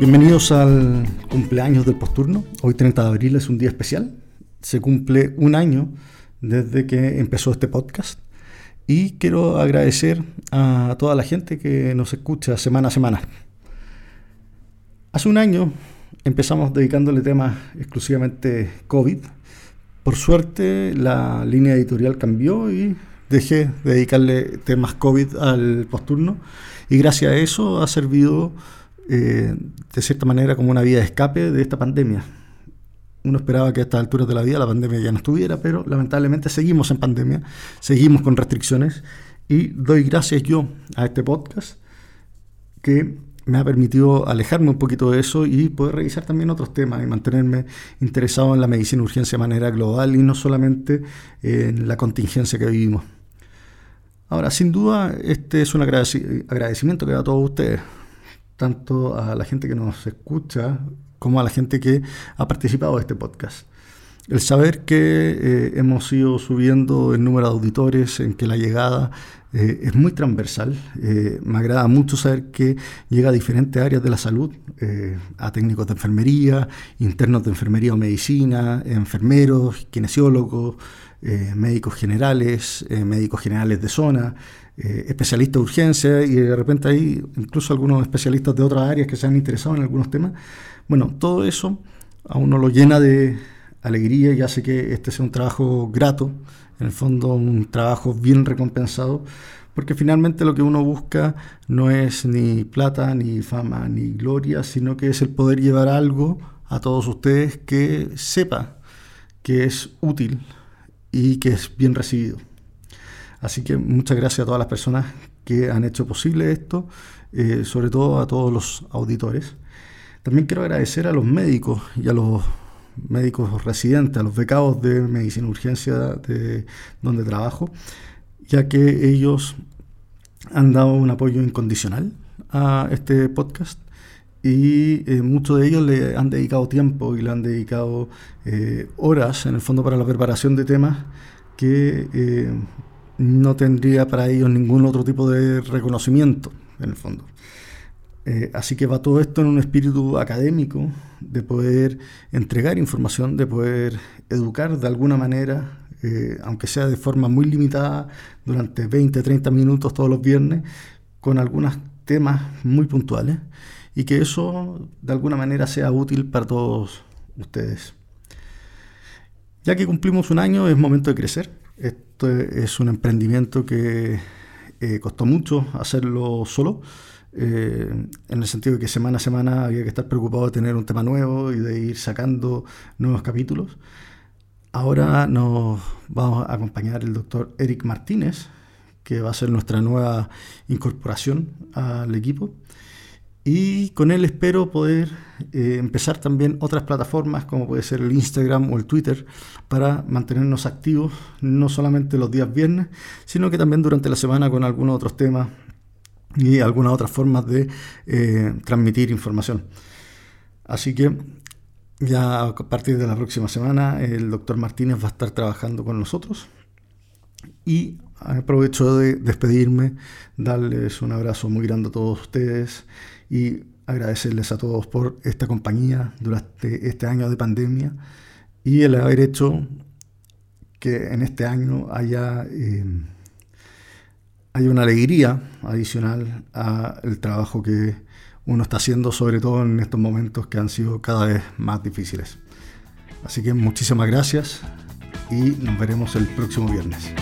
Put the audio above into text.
Bienvenidos al cumpleaños del posturno. Hoy 30 de abril es un día especial. Se cumple un año desde que empezó este podcast. Y quiero agradecer a toda la gente que nos escucha semana a semana. Hace un año empezamos dedicándole temas exclusivamente COVID. Por suerte la línea editorial cambió y dejé de dedicarle temas COVID al posturno. Y gracias a eso ha servido eh, de cierta manera como una vía de escape de esta pandemia. Uno esperaba que a estas alturas de la vida la pandemia ya no estuviera, pero lamentablemente seguimos en pandemia, seguimos con restricciones y doy gracias yo a este podcast que me ha permitido alejarme un poquito de eso y poder revisar también otros temas y mantenerme interesado en la medicina urgencia de manera global y no solamente en la contingencia que vivimos. Ahora, sin duda, este es un agradecimiento que da a todos ustedes tanto a la gente que nos escucha como a la gente que ha participado de este podcast. El saber que eh, hemos ido subiendo el número de auditores, en que la llegada eh, es muy transversal. Eh, me agrada mucho saber que llega a diferentes áreas de la salud, a técnicos de enfermería, internos de enfermería o medicina, enfermeros, kinesiólogos, médicos generales, médicos generales de zona, especialistas de urgencia y de repente hay incluso algunos especialistas de otras áreas que se han interesado en algunos temas. Bueno, todo eso a uno lo llena de alegría y hace que este sea un trabajo grato, en el fondo un trabajo bien recompensado, porque finalmente lo que uno busca no es ni plata, ni fama, ni gloria, sino que es el poder llevar algo a todos ustedes que sepa que es útil y que es bien recibido. Así que muchas gracias a todas las personas que han hecho posible esto, eh, sobre todo a todos los auditores. También quiero agradecer a los médicos y a los médicos residentes, a los becados de medicina urgencia de donde trabajo, ya que ellos han dado un apoyo incondicional a este podcast y eh, muchos de ellos le han dedicado tiempo y le han dedicado eh, horas en el fondo para la preparación de temas que no tendría para ellos ningún otro tipo de reconocimiento, en el fondo. Eh, así que va todo esto en un espíritu académico, de poder entregar información, de poder educar de alguna manera, eh, aunque sea de forma muy limitada, durante 20, 30 minutos todos los viernes, con algunos temas muy puntuales, y que eso de alguna manera sea útil para todos ustedes. Ya que cumplimos un año, es momento de crecer esto es un emprendimiento que eh, costó mucho hacerlo solo, eh, en el sentido de que semana a semana había que estar preocupado de tener un tema nuevo y de ir sacando nuevos capítulos. Ahora nos vamos a acompañar el doctor Eric Martínez, que va a ser nuestra nueva incorporación al equipo. Y con él espero poder eh, empezar también otras plataformas como puede ser el Instagram o el Twitter para mantenernos activos no solamente los días viernes, sino que también durante la semana con algunos otros temas y algunas otras formas de eh, transmitir información. Así que ya a partir de la próxima semana el doctor Martínez va a estar trabajando con nosotros y aprovecho de despedirme, darles un abrazo muy grande a todos ustedes y agradecerles a todos por esta compañía durante este año de pandemia y el haber hecho que en este año haya, eh, una alegría adicional al trabajo que uno está haciendo, sobre todo en estos momentos que han sido cada vez más difíciles. Así que muchísimas gracias y nos veremos el próximo viernes.